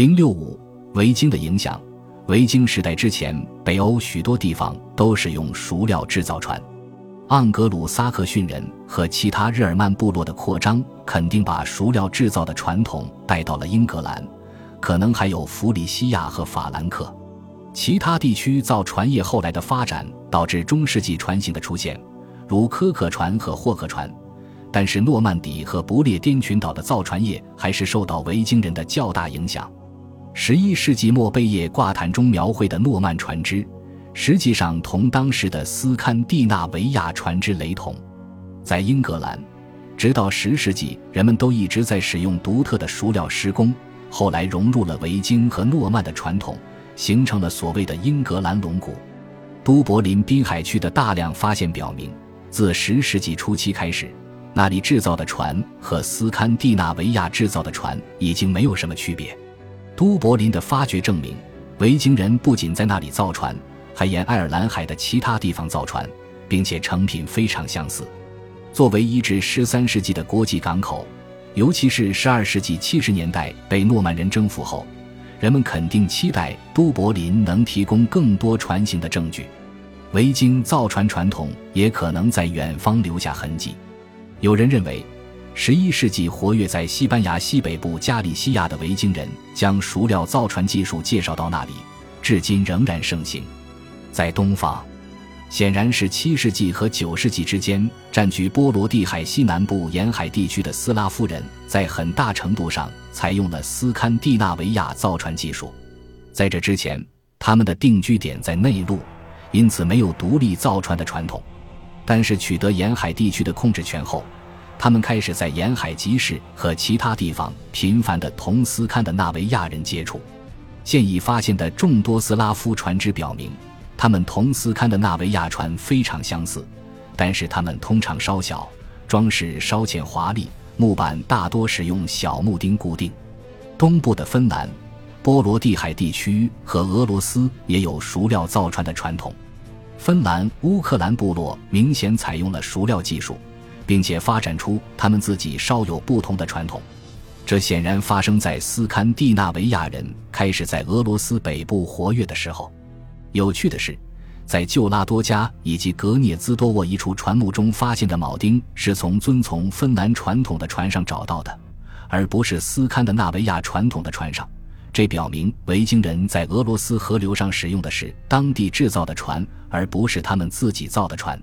零六五，维京的影响。维京时代之前，北欧许多地方都使用熟料制造船。盎格鲁撒克逊人和其他日耳曼部落的扩张，肯定把熟料制造的传统带到了英格兰，可能还有弗里西亚和法兰克。其他地区造船业后来的发展，导致中世纪船型的出现，如科克船和霍克船。但是诺曼底和不列颠群岛的造船业还是受到维京人的较大影响。十一世纪末贝叶挂毯中描绘的诺曼船只，实际上同当时的斯堪的纳维亚船只雷同。在英格兰，直到十世纪，人们都一直在使用独特的熟料施工，后来融入了维京和诺曼的传统。形成了所谓的英格兰龙骨。都柏林滨海区的大量发现表明，自十世纪初期开始，那里制造的船和斯堪的纳维亚制造的船已经没有什么区别。都柏林的发掘证明，维京人不仅在那里造船，还沿爱尔兰海的其他地方造船，并且成品非常相似。作为一至十三世纪的国际港口，尤其是十二世纪七十年代被诺曼人征服后。人们肯定期待都柏林能提供更多船型的证据，维京造船传统也可能在远方留下痕迹。有人认为，十一世纪活跃在西班牙西北部加利西亚的维京人将熟料造船技术介绍到那里，至今仍然盛行。在东方。显然是七世纪和九世纪之间占据波罗的海西南部沿海地区的斯拉夫人，在很大程度上采用了斯堪的纳维亚造船技术。在这之前，他们的定居点在内陆，因此没有独立造船的传统。但是取得沿海地区的控制权后，他们开始在沿海集市和其他地方频繁地同斯堪的纳维亚人接触。现已发现的众多斯拉夫船只表明。他们同斯堪的纳维亚船非常相似，但是他们通常稍小，装饰稍欠华丽，木板大多使用小木钉固定。东部的芬兰、波罗的海地区和俄罗斯也有熟料造船的传统。芬兰乌克兰部落明显采用了熟料技术，并且发展出他们自己稍有不同的传统。这显然发生在斯堪的纳维亚人开始在俄罗斯北部活跃的时候。有趣的是，在旧拉多加以及格涅兹多沃一处船墓中发现的铆钉，是从遵从芬兰传统的船上找到的，而不是斯堪的纳维亚传统的船上。这表明维京人在俄罗斯河流上使用的是当地制造的船，而不是他们自己造的船。